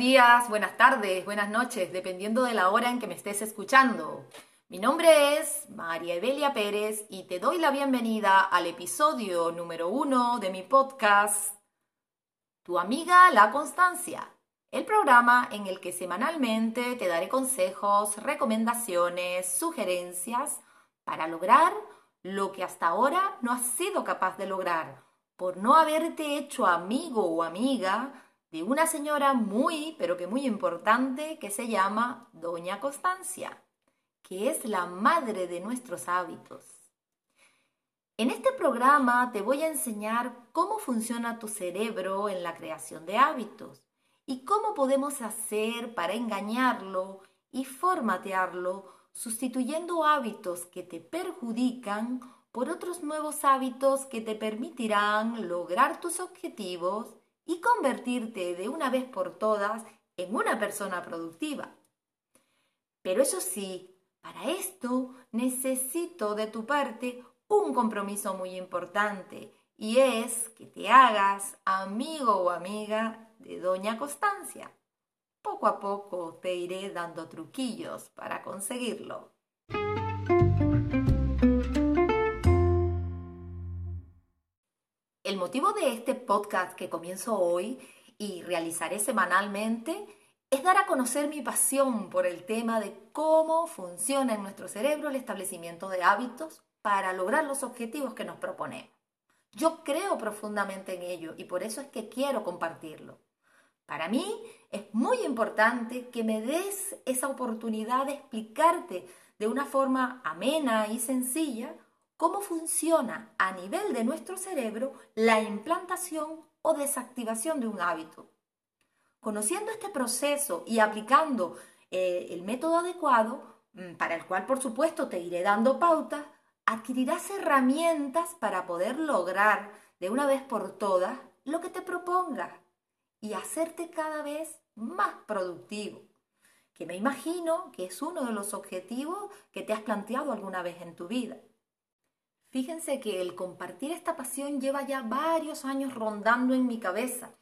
días, buenas tardes, buenas noches, dependiendo de la hora en que me estés escuchando. Mi nombre es María Evelia Pérez y te doy la bienvenida al episodio número uno de mi podcast Tu amiga La Constancia, el programa en el que semanalmente te daré consejos, recomendaciones, sugerencias para lograr lo que hasta ahora no has sido capaz de lograr por no haberte hecho amigo o amiga de una señora muy, pero que muy importante que se llama Doña Constancia, que es la madre de nuestros hábitos. En este programa te voy a enseñar cómo funciona tu cerebro en la creación de hábitos y cómo podemos hacer para engañarlo y formatearlo sustituyendo hábitos que te perjudican por otros nuevos hábitos que te permitirán lograr tus objetivos y convertirte de una vez por todas en una persona productiva. Pero eso sí, para esto necesito de tu parte un compromiso muy importante y es que te hagas amigo o amiga de Doña Constancia. Poco a poco te iré dando truquillos para conseguirlo. Motivo de este podcast que comienzo hoy y realizaré semanalmente es dar a conocer mi pasión por el tema de cómo funciona en nuestro cerebro el establecimiento de hábitos para lograr los objetivos que nos proponemos. Yo creo profundamente en ello y por eso es que quiero compartirlo. Para mí es muy importante que me des esa oportunidad de explicarte de una forma amena y sencilla cómo funciona a nivel de nuestro cerebro la implantación o desactivación de un hábito. Conociendo este proceso y aplicando eh, el método adecuado, mm, para el cual por supuesto te iré dando pautas, adquirirás herramientas para poder lograr de una vez por todas lo que te propongas y hacerte cada vez más productivo, que me imagino que es uno de los objetivos que te has planteado alguna vez en tu vida. Fíjense que el compartir esta pasión lleva ya varios años rondando en mi cabeza,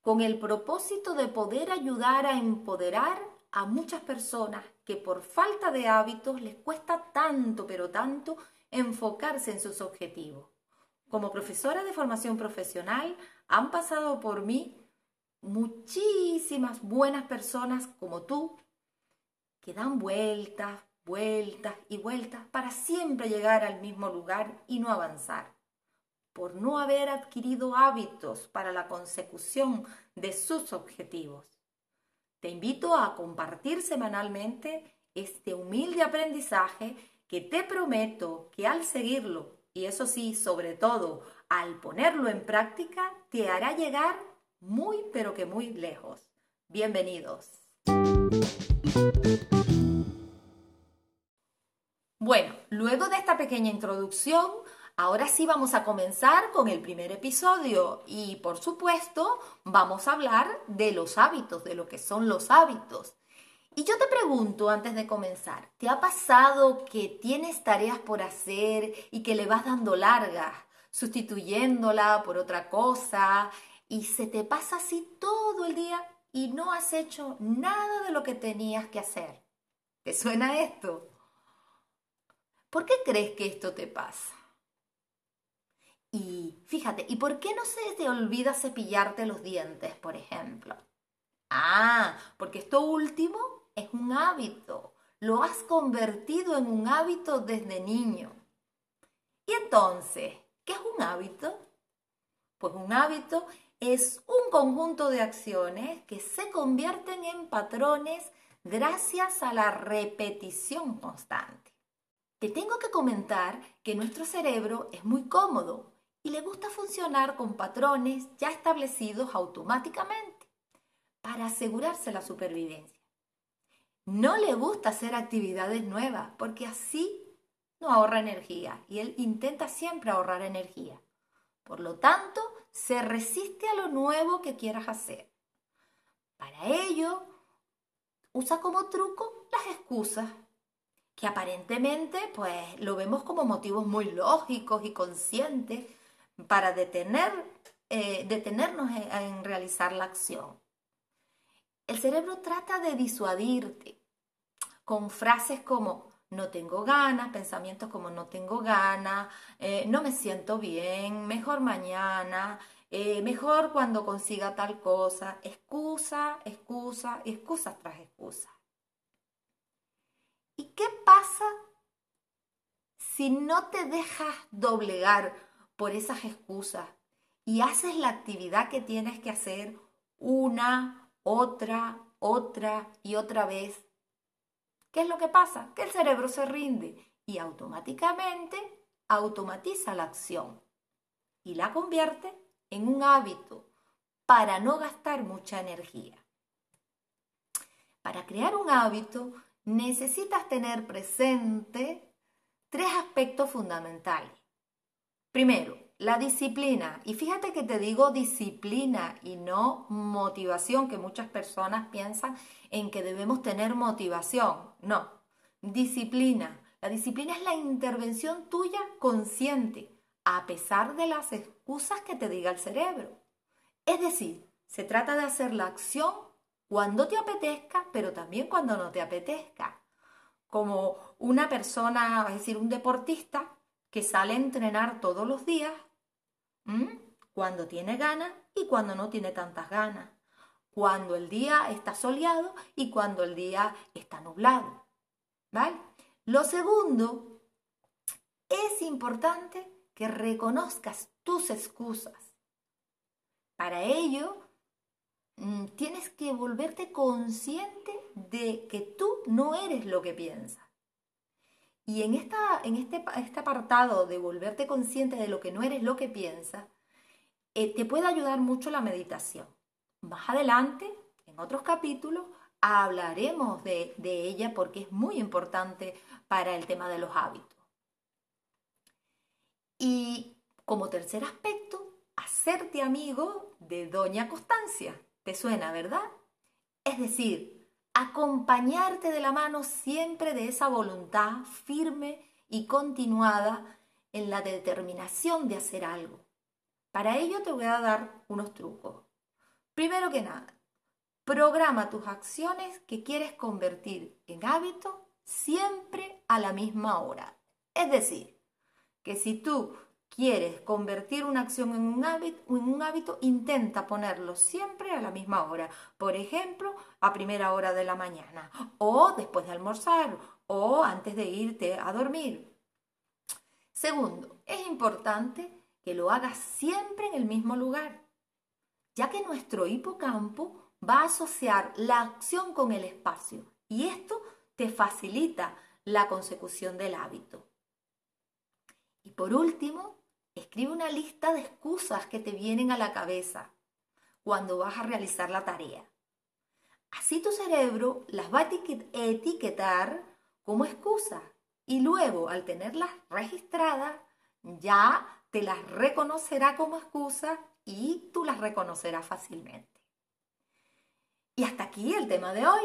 con el propósito de poder ayudar a empoderar a muchas personas que por falta de hábitos les cuesta tanto, pero tanto, enfocarse en sus objetivos. Como profesora de formación profesional, han pasado por mí muchísimas buenas personas como tú, que dan vueltas, vueltas y vueltas para siempre llegar al mismo lugar y no avanzar, por no haber adquirido hábitos para la consecución de sus objetivos. Te invito a compartir semanalmente este humilde aprendizaje que te prometo que al seguirlo, y eso sí, sobre todo al ponerlo en práctica, te hará llegar muy pero que muy lejos. Bienvenidos. Bueno, luego de esta pequeña introducción, ahora sí vamos a comenzar con el primer episodio y por supuesto vamos a hablar de los hábitos, de lo que son los hábitos. Y yo te pregunto antes de comenzar, ¿te ha pasado que tienes tareas por hacer y que le vas dando largas, sustituyéndola por otra cosa y se te pasa así todo el día y no has hecho nada de lo que tenías que hacer? ¿Te suena esto? ¿Por qué crees que esto te pasa? Y fíjate, ¿y por qué no se te olvida cepillarte los dientes, por ejemplo? Ah, porque esto último es un hábito. Lo has convertido en un hábito desde niño. Y entonces, ¿qué es un hábito? Pues un hábito es un conjunto de acciones que se convierten en patrones gracias a la repetición constante. Te tengo que comentar que nuestro cerebro es muy cómodo y le gusta funcionar con patrones ya establecidos automáticamente para asegurarse la supervivencia. No le gusta hacer actividades nuevas porque así no ahorra energía y él intenta siempre ahorrar energía. Por lo tanto, se resiste a lo nuevo que quieras hacer. Para ello, usa como truco las excusas que aparentemente pues lo vemos como motivos muy lógicos y conscientes para detener, eh, detenernos en, realizar la acción. el cerebro trata de disuadirte con frases como no tengo ganas, pensamientos como no tengo ganas, eh, no me siento bien, mejor mañana, eh, mejor cuando consiga tal cosa, excusa, excusa, excusas tras excusa. ¿Y qué pasa si no te dejas doblegar por esas excusas y haces la actividad que tienes que hacer una, otra, otra y otra vez, ¿qué es lo que pasa? Que el cerebro se rinde y automáticamente automatiza la acción y la convierte en un hábito para no gastar mucha energía. Para crear un hábito necesitas tener presente tres aspectos fundamentales. Primero, la disciplina. Y fíjate que te digo disciplina y no motivación, que muchas personas piensan en que debemos tener motivación. No, disciplina. La disciplina es la intervención tuya consciente, a pesar de las excusas que te diga el cerebro. Es decir, se trata de hacer la acción cuando te apetezca, pero también cuando no te apetezca. Como una persona, es decir, un deportista que sale a entrenar todos los días cuando tiene ganas y cuando no tiene tantas ganas. Cuando el día está soleado y cuando el día está nublado. ¿Vale? Lo segundo, es importante que reconozcas tus excusas. Para ello, tienes que volverte consciente de que tú no eres lo que piensas. Y en, esta, en este, este, apartado de volverte consciente de lo que no eres lo que piensas, eh, te puede ayudar mucho la meditación. Más adelante, en otros capítulos, hablaremos de, de ella porque es muy importante para el tema de los hábitos. Y como tercer aspecto, hacerte amigo de Doña Constancia. ¿Te suena, verdad? Es decir, acompañarte de la mano siempre de esa voluntad firme y continuada en la determinación de hacer algo. Para ello te voy a dar unos trucos. Primero que nada, programa tus acciones que quieres convertir en hábito siempre a la misma hora. Es decir, que si tú quieres convertir una acción en un, hábito, en un hábito, intenta ponerlo siempre a la misma hora. Por ejemplo, a primera hora de la mañana, o después de almorzar, o antes de irte a dormir. Segundo, es importante que lo hagas siempre en el mismo lugar, ya que nuestro hipocampo va a asociar la acción con el espacio y esto te facilita la consecución del hábito. Y por último, Escribe una lista de excusas que te vienen a la cabeza cuando vas a realizar la tarea. Así tu cerebro las va a etiquetar como excusa y luego al tenerlas registradas ya te las reconocerá como excusa y tú las reconocerás fácilmente. Y hasta aquí el tema de hoy.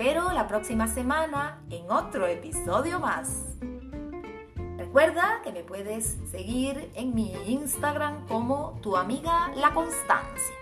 espero la próxima semana en otro episodio más. Recuerda que me puedes seguir en mi Instagram como tu amiga La Constancia.